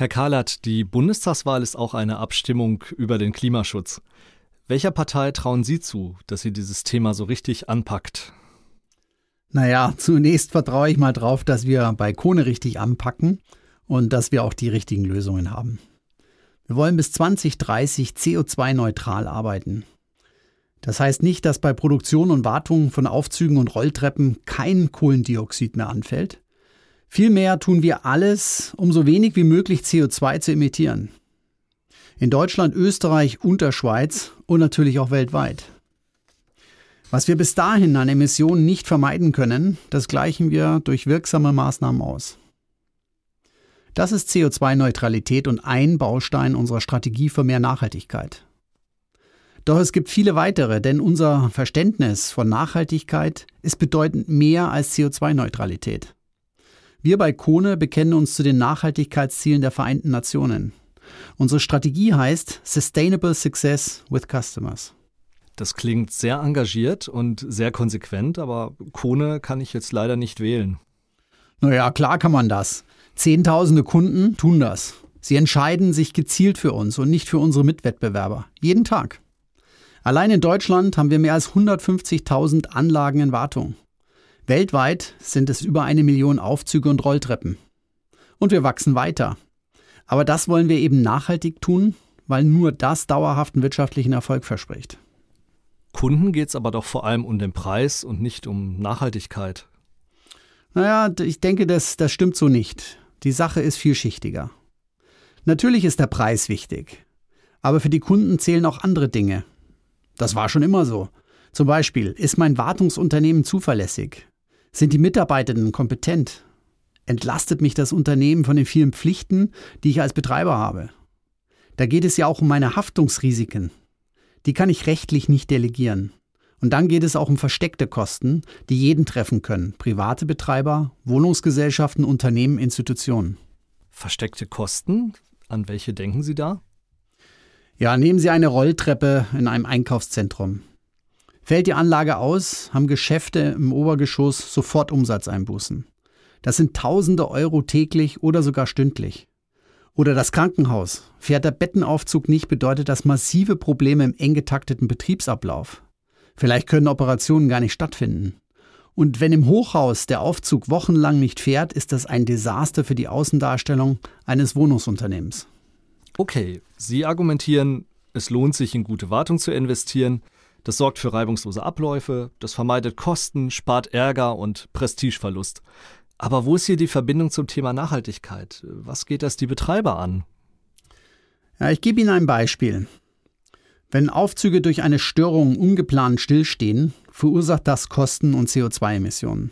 Herr Kahlert, die Bundestagswahl ist auch eine Abstimmung über den Klimaschutz. Welcher Partei trauen Sie zu, dass sie dieses Thema so richtig anpackt? Naja, zunächst vertraue ich mal drauf, dass wir bei Kone richtig anpacken und dass wir auch die richtigen Lösungen haben. Wir wollen bis 2030 CO2-neutral arbeiten. Das heißt nicht, dass bei Produktion und Wartung von Aufzügen und Rolltreppen kein Kohlendioxid mehr anfällt. Vielmehr tun wir alles, um so wenig wie möglich CO2 zu emittieren. In Deutschland, Österreich und der Schweiz und natürlich auch weltweit. Was wir bis dahin an Emissionen nicht vermeiden können, das gleichen wir durch wirksame Maßnahmen aus. Das ist CO2-Neutralität und ein Baustein unserer Strategie für mehr Nachhaltigkeit. Doch es gibt viele weitere, denn unser Verständnis von Nachhaltigkeit ist bedeutend mehr als CO2-Neutralität. Wir bei Kone bekennen uns zu den Nachhaltigkeitszielen der Vereinten Nationen. Unsere Strategie heißt Sustainable Success with Customers. Das klingt sehr engagiert und sehr konsequent, aber Kone kann ich jetzt leider nicht wählen. Naja, klar kann man das. Zehntausende Kunden tun das. Sie entscheiden sich gezielt für uns und nicht für unsere Mitwettbewerber. Jeden Tag. Allein in Deutschland haben wir mehr als 150.000 Anlagen in Wartung. Weltweit sind es über eine Million Aufzüge und Rolltreppen. Und wir wachsen weiter. Aber das wollen wir eben nachhaltig tun, weil nur das dauerhaften wirtschaftlichen Erfolg verspricht. Kunden geht es aber doch vor allem um den Preis und nicht um Nachhaltigkeit. Naja, ich denke, das, das stimmt so nicht. Die Sache ist vielschichtiger. Natürlich ist der Preis wichtig, aber für die Kunden zählen auch andere Dinge. Das war schon immer so. Zum Beispiel, ist mein Wartungsunternehmen zuverlässig? Sind die Mitarbeitenden kompetent? Entlastet mich das Unternehmen von den vielen Pflichten, die ich als Betreiber habe? Da geht es ja auch um meine Haftungsrisiken. Die kann ich rechtlich nicht delegieren. Und dann geht es auch um versteckte Kosten, die jeden treffen können. Private Betreiber, Wohnungsgesellschaften, Unternehmen, Institutionen. Versteckte Kosten? An welche denken Sie da? Ja, nehmen Sie eine Rolltreppe in einem Einkaufszentrum. Fällt die Anlage aus, haben Geschäfte im Obergeschoss sofort Umsatzeinbußen. Das sind tausende Euro täglich oder sogar stündlich. Oder das Krankenhaus. Fährt der Bettenaufzug nicht, bedeutet das massive Probleme im eng getakteten Betriebsablauf. Vielleicht können Operationen gar nicht stattfinden. Und wenn im Hochhaus der Aufzug wochenlang nicht fährt, ist das ein Desaster für die Außendarstellung eines Wohnungsunternehmens. Okay, Sie argumentieren, es lohnt sich in gute Wartung zu investieren. Das sorgt für reibungslose Abläufe, das vermeidet Kosten, spart Ärger und Prestigeverlust. Aber wo ist hier die Verbindung zum Thema Nachhaltigkeit? Was geht das die Betreiber an? Ja, ich gebe Ihnen ein Beispiel. Wenn Aufzüge durch eine Störung ungeplant stillstehen, verursacht das Kosten und CO2-Emissionen.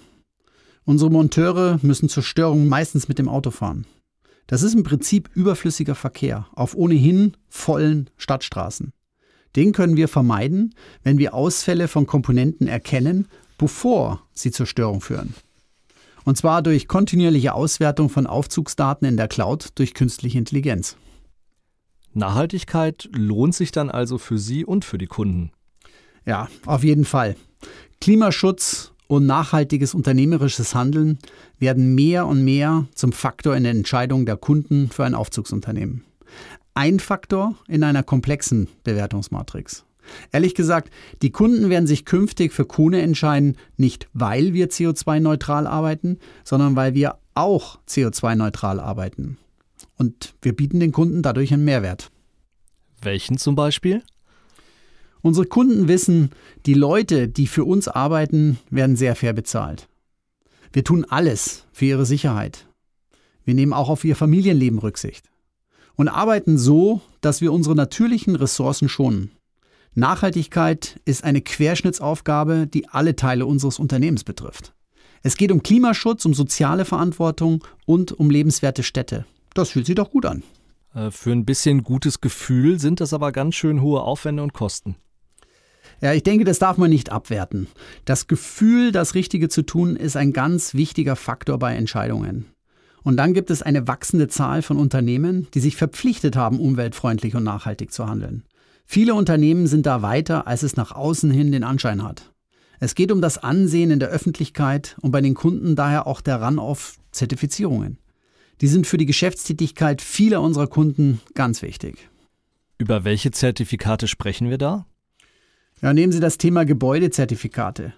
Unsere Monteure müssen zur Störung meistens mit dem Auto fahren. Das ist im Prinzip überflüssiger Verkehr auf ohnehin vollen Stadtstraßen. Den können wir vermeiden, wenn wir Ausfälle von Komponenten erkennen, bevor sie zur Störung führen. Und zwar durch kontinuierliche Auswertung von Aufzugsdaten in der Cloud durch künstliche Intelligenz. Nachhaltigkeit lohnt sich dann also für Sie und für die Kunden. Ja, auf jeden Fall. Klimaschutz und nachhaltiges unternehmerisches Handeln werden mehr und mehr zum Faktor in der Entscheidung der Kunden für ein Aufzugsunternehmen. Ein Faktor in einer komplexen Bewertungsmatrix. Ehrlich gesagt, die Kunden werden sich künftig für Kone entscheiden, nicht weil wir CO2-neutral arbeiten, sondern weil wir auch CO2-neutral arbeiten. Und wir bieten den Kunden dadurch einen Mehrwert. Welchen zum Beispiel? Unsere Kunden wissen, die Leute, die für uns arbeiten, werden sehr fair bezahlt. Wir tun alles für ihre Sicherheit. Wir nehmen auch auf ihr Familienleben Rücksicht und arbeiten so, dass wir unsere natürlichen Ressourcen schonen. Nachhaltigkeit ist eine Querschnittsaufgabe, die alle Teile unseres Unternehmens betrifft. Es geht um Klimaschutz, um soziale Verantwortung und um lebenswerte Städte. Das fühlt sich doch gut an. Äh, für ein bisschen gutes Gefühl sind das aber ganz schön hohe Aufwände und Kosten. Ja, ich denke, das darf man nicht abwerten. Das Gefühl, das Richtige zu tun, ist ein ganz wichtiger Faktor bei Entscheidungen. Und dann gibt es eine wachsende Zahl von Unternehmen, die sich verpflichtet haben, umweltfreundlich und nachhaltig zu handeln. Viele Unternehmen sind da weiter, als es nach außen hin den Anschein hat. Es geht um das Ansehen in der Öffentlichkeit und bei den Kunden daher auch der Run auf Zertifizierungen. Die sind für die Geschäftstätigkeit vieler unserer Kunden ganz wichtig. Über welche Zertifikate sprechen wir da? Ja, nehmen Sie das Thema Gebäudezertifikate.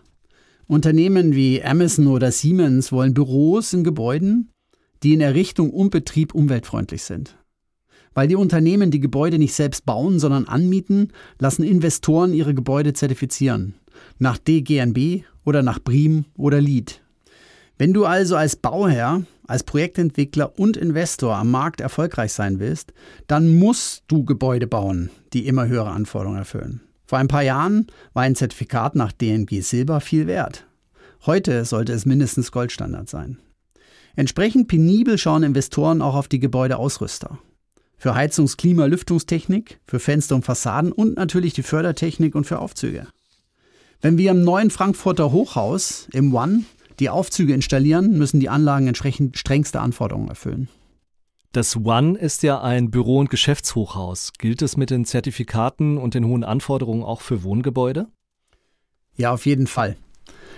Unternehmen wie Amazon oder Siemens wollen Büros in Gebäuden, die in Errichtung und Betrieb umweltfreundlich sind. Weil die Unternehmen die Gebäude nicht selbst bauen, sondern anmieten, lassen Investoren ihre Gebäude zertifizieren. Nach DGNB oder nach BRIM oder LEED. Wenn du also als Bauherr, als Projektentwickler und Investor am Markt erfolgreich sein willst, dann musst du Gebäude bauen, die immer höhere Anforderungen erfüllen. Vor ein paar Jahren war ein Zertifikat nach DNG Silber viel wert. Heute sollte es mindestens Goldstandard sein. Entsprechend penibel schauen Investoren auch auf die Gebäudeausrüster für Heizungs-, Klima-, Lüftungstechnik, für Fenster und Fassaden und natürlich die Fördertechnik und für Aufzüge. Wenn wir im neuen Frankfurter Hochhaus im One die Aufzüge installieren, müssen die Anlagen entsprechend strengste Anforderungen erfüllen. Das One ist ja ein Büro- und Geschäftshochhaus. Gilt es mit den Zertifikaten und den hohen Anforderungen auch für Wohngebäude? Ja, auf jeden Fall.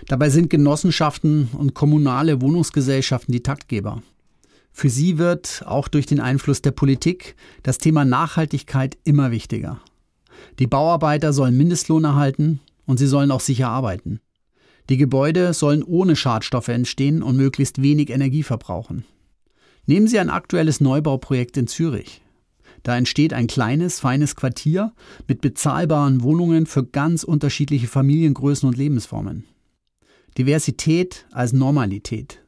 Dabei sind Genossenschaften und kommunale Wohnungsgesellschaften die Taktgeber. Für sie wird, auch durch den Einfluss der Politik, das Thema Nachhaltigkeit immer wichtiger. Die Bauarbeiter sollen Mindestlohn erhalten und sie sollen auch sicher arbeiten. Die Gebäude sollen ohne Schadstoffe entstehen und möglichst wenig Energie verbrauchen. Nehmen Sie ein aktuelles Neubauprojekt in Zürich. Da entsteht ein kleines, feines Quartier mit bezahlbaren Wohnungen für ganz unterschiedliche Familiengrößen und Lebensformen. Diversität als Normalität.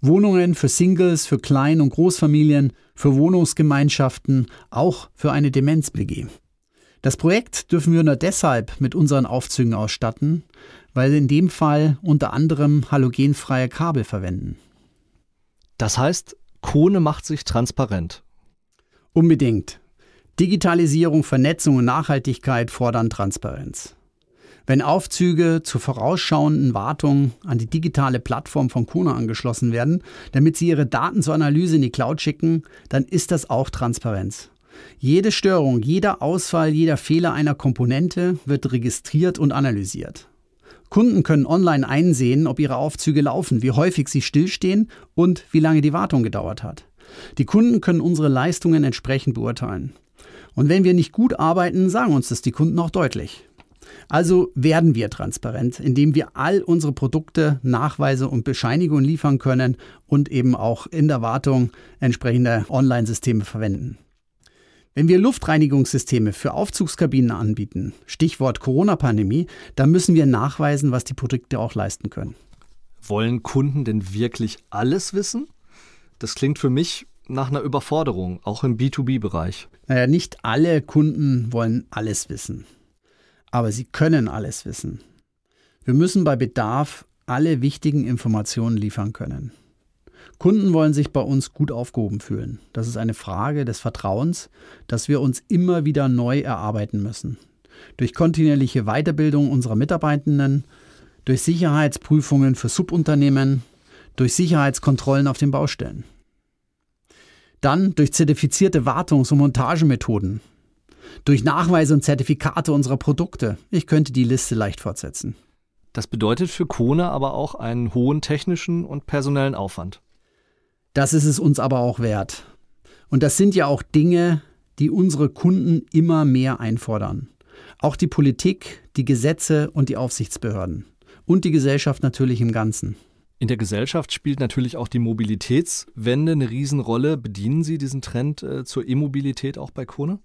Wohnungen für Singles, für Klein- und Großfamilien, für Wohnungsgemeinschaften, auch für eine Demenz-WG. Das Projekt dürfen wir nur deshalb mit unseren Aufzügen ausstatten, weil wir in dem Fall unter anderem halogenfreie Kabel verwenden. Das heißt, Kone macht sich transparent. Unbedingt. Digitalisierung, Vernetzung und Nachhaltigkeit fordern Transparenz. Wenn Aufzüge zur vorausschauenden Wartung an die digitale Plattform von Kona angeschlossen werden, damit sie ihre Daten zur Analyse in die Cloud schicken, dann ist das auch Transparenz. Jede Störung, jeder Ausfall, jeder Fehler einer Komponente wird registriert und analysiert. Kunden können online einsehen, ob ihre Aufzüge laufen, wie häufig sie stillstehen und wie lange die Wartung gedauert hat. Die Kunden können unsere Leistungen entsprechend beurteilen. Und wenn wir nicht gut arbeiten, sagen uns das die Kunden auch deutlich. Also werden wir transparent, indem wir all unsere Produkte, Nachweise und Bescheinigungen liefern können und eben auch in der Wartung entsprechende Online-Systeme verwenden. Wenn wir Luftreinigungssysteme für Aufzugskabinen anbieten, Stichwort Corona-Pandemie, dann müssen wir nachweisen, was die Produkte auch leisten können. Wollen Kunden denn wirklich alles wissen? Das klingt für mich nach einer Überforderung, auch im B2B-Bereich. Naja, nicht alle Kunden wollen alles wissen aber sie können alles wissen. Wir müssen bei Bedarf alle wichtigen Informationen liefern können. Kunden wollen sich bei uns gut aufgehoben fühlen. Das ist eine Frage des Vertrauens, das wir uns immer wieder neu erarbeiten müssen. Durch kontinuierliche Weiterbildung unserer Mitarbeitenden, durch Sicherheitsprüfungen für Subunternehmen, durch Sicherheitskontrollen auf den Baustellen. Dann durch zertifizierte Wartungs- und Montagemethoden, durch Nachweise und Zertifikate unserer Produkte. Ich könnte die Liste leicht fortsetzen. Das bedeutet für Kone aber auch einen hohen technischen und personellen Aufwand. Das ist es uns aber auch wert. Und das sind ja auch Dinge, die unsere Kunden immer mehr einfordern. Auch die Politik, die Gesetze und die Aufsichtsbehörden. Und die Gesellschaft natürlich im Ganzen. In der Gesellschaft spielt natürlich auch die Mobilitätswende eine Riesenrolle. Bedienen Sie diesen Trend äh, zur E-Mobilität auch bei Kone?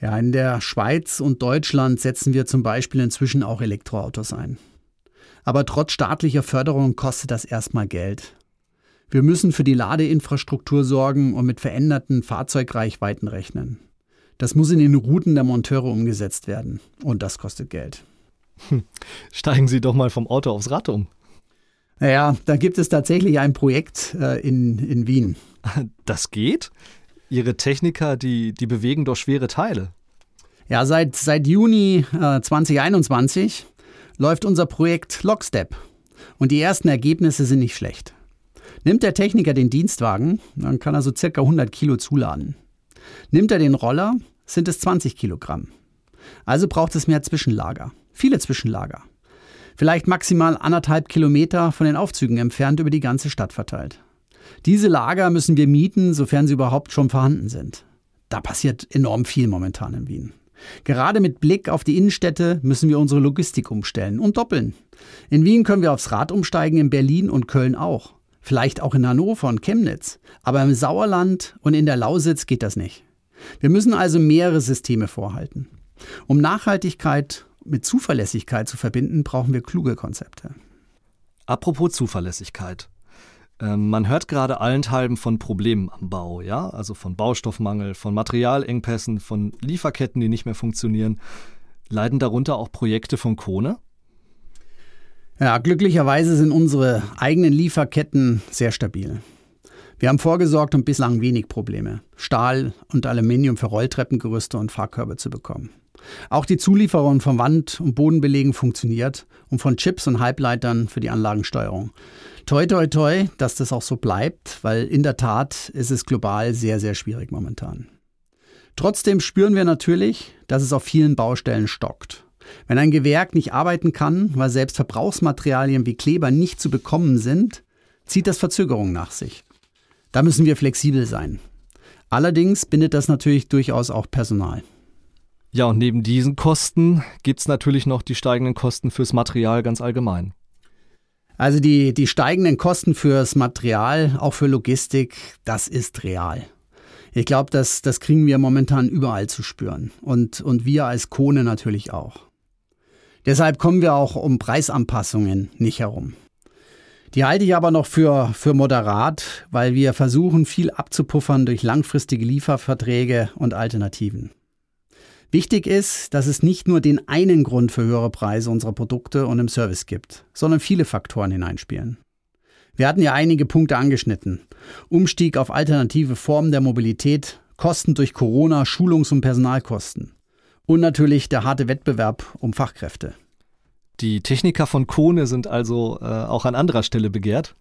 Ja, in der Schweiz und Deutschland setzen wir zum Beispiel inzwischen auch Elektroautos ein. Aber trotz staatlicher Förderung kostet das erstmal Geld. Wir müssen für die Ladeinfrastruktur sorgen und mit veränderten Fahrzeugreichweiten rechnen. Das muss in den Routen der Monteure umgesetzt werden. Und das kostet Geld. Hm. Steigen Sie doch mal vom Auto aufs Rad um. Naja, da gibt es tatsächlich ein Projekt äh, in, in Wien. Das geht? Ihre Techniker, die, die bewegen doch schwere Teile. Ja, seit, seit Juni äh, 2021 läuft unser Projekt Lockstep. Und die ersten Ergebnisse sind nicht schlecht. Nimmt der Techniker den Dienstwagen, dann kann er so circa 100 Kilo zuladen. Nimmt er den Roller, sind es 20 Kilogramm. Also braucht es mehr Zwischenlager. Viele Zwischenlager. Vielleicht maximal anderthalb Kilometer von den Aufzügen entfernt über die ganze Stadt verteilt. Diese Lager müssen wir mieten, sofern sie überhaupt schon vorhanden sind. Da passiert enorm viel momentan in Wien. Gerade mit Blick auf die Innenstädte müssen wir unsere Logistik umstellen und doppeln. In Wien können wir aufs Rad umsteigen, in Berlin und Köln auch. Vielleicht auch in Hannover und Chemnitz. Aber im Sauerland und in der Lausitz geht das nicht. Wir müssen also mehrere Systeme vorhalten. Um Nachhaltigkeit mit Zuverlässigkeit zu verbinden, brauchen wir kluge Konzepte. Apropos Zuverlässigkeit. Ähm, man hört gerade allenthalben von Problemen am Bau, ja, also von Baustoffmangel, von Materialengpässen, von Lieferketten, die nicht mehr funktionieren. Leiden darunter auch Projekte von Kone? Ja, glücklicherweise sind unsere eigenen Lieferketten sehr stabil. Wir haben vorgesorgt und bislang wenig Probleme, Stahl und Aluminium für Rolltreppengerüste und Fahrkörbe zu bekommen. Auch die Zulieferung von Wand- und Bodenbelegen funktioniert und von Chips und Halbleitern für die Anlagensteuerung. Toi, toi, toi, dass das auch so bleibt, weil in der Tat ist es global sehr, sehr schwierig momentan. Trotzdem spüren wir natürlich, dass es auf vielen Baustellen stockt. Wenn ein Gewerk nicht arbeiten kann, weil selbst Verbrauchsmaterialien wie Kleber nicht zu bekommen sind, zieht das Verzögerungen nach sich. Da müssen wir flexibel sein. Allerdings bindet das natürlich durchaus auch Personal. Ja, und neben diesen Kosten gibt es natürlich noch die steigenden Kosten fürs Material ganz allgemein. Also die, die steigenden Kosten fürs Material, auch für Logistik, das ist real. Ich glaube, das, das kriegen wir momentan überall zu spüren. Und, und wir als Kone natürlich auch. Deshalb kommen wir auch um Preisanpassungen nicht herum. Die halte ich aber noch für, für moderat, weil wir versuchen, viel abzupuffern durch langfristige Lieferverträge und Alternativen. Wichtig ist, dass es nicht nur den einen Grund für höhere Preise unserer Produkte und im Service gibt, sondern viele Faktoren hineinspielen. Wir hatten ja einige Punkte angeschnitten. Umstieg auf alternative Formen der Mobilität, Kosten durch Corona, Schulungs- und Personalkosten. Und natürlich der harte Wettbewerb um Fachkräfte. Die Techniker von Kone sind also äh, auch an anderer Stelle begehrt.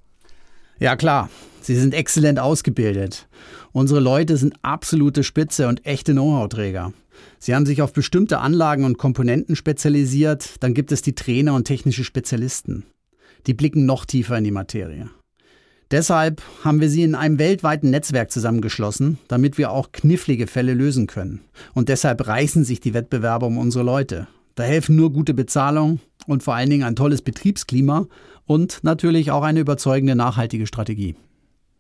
Ja klar, sie sind exzellent ausgebildet. Unsere Leute sind absolute Spitze und echte Know-how-Träger. Sie haben sich auf bestimmte Anlagen und Komponenten spezialisiert, dann gibt es die Trainer und technische Spezialisten. Die blicken noch tiefer in die Materie. Deshalb haben wir sie in einem weltweiten Netzwerk zusammengeschlossen, damit wir auch knifflige Fälle lösen können. Und deshalb reißen sich die Wettbewerber um unsere Leute. Da helfen nur gute Bezahlung und vor allen Dingen ein tolles Betriebsklima und natürlich auch eine überzeugende nachhaltige Strategie.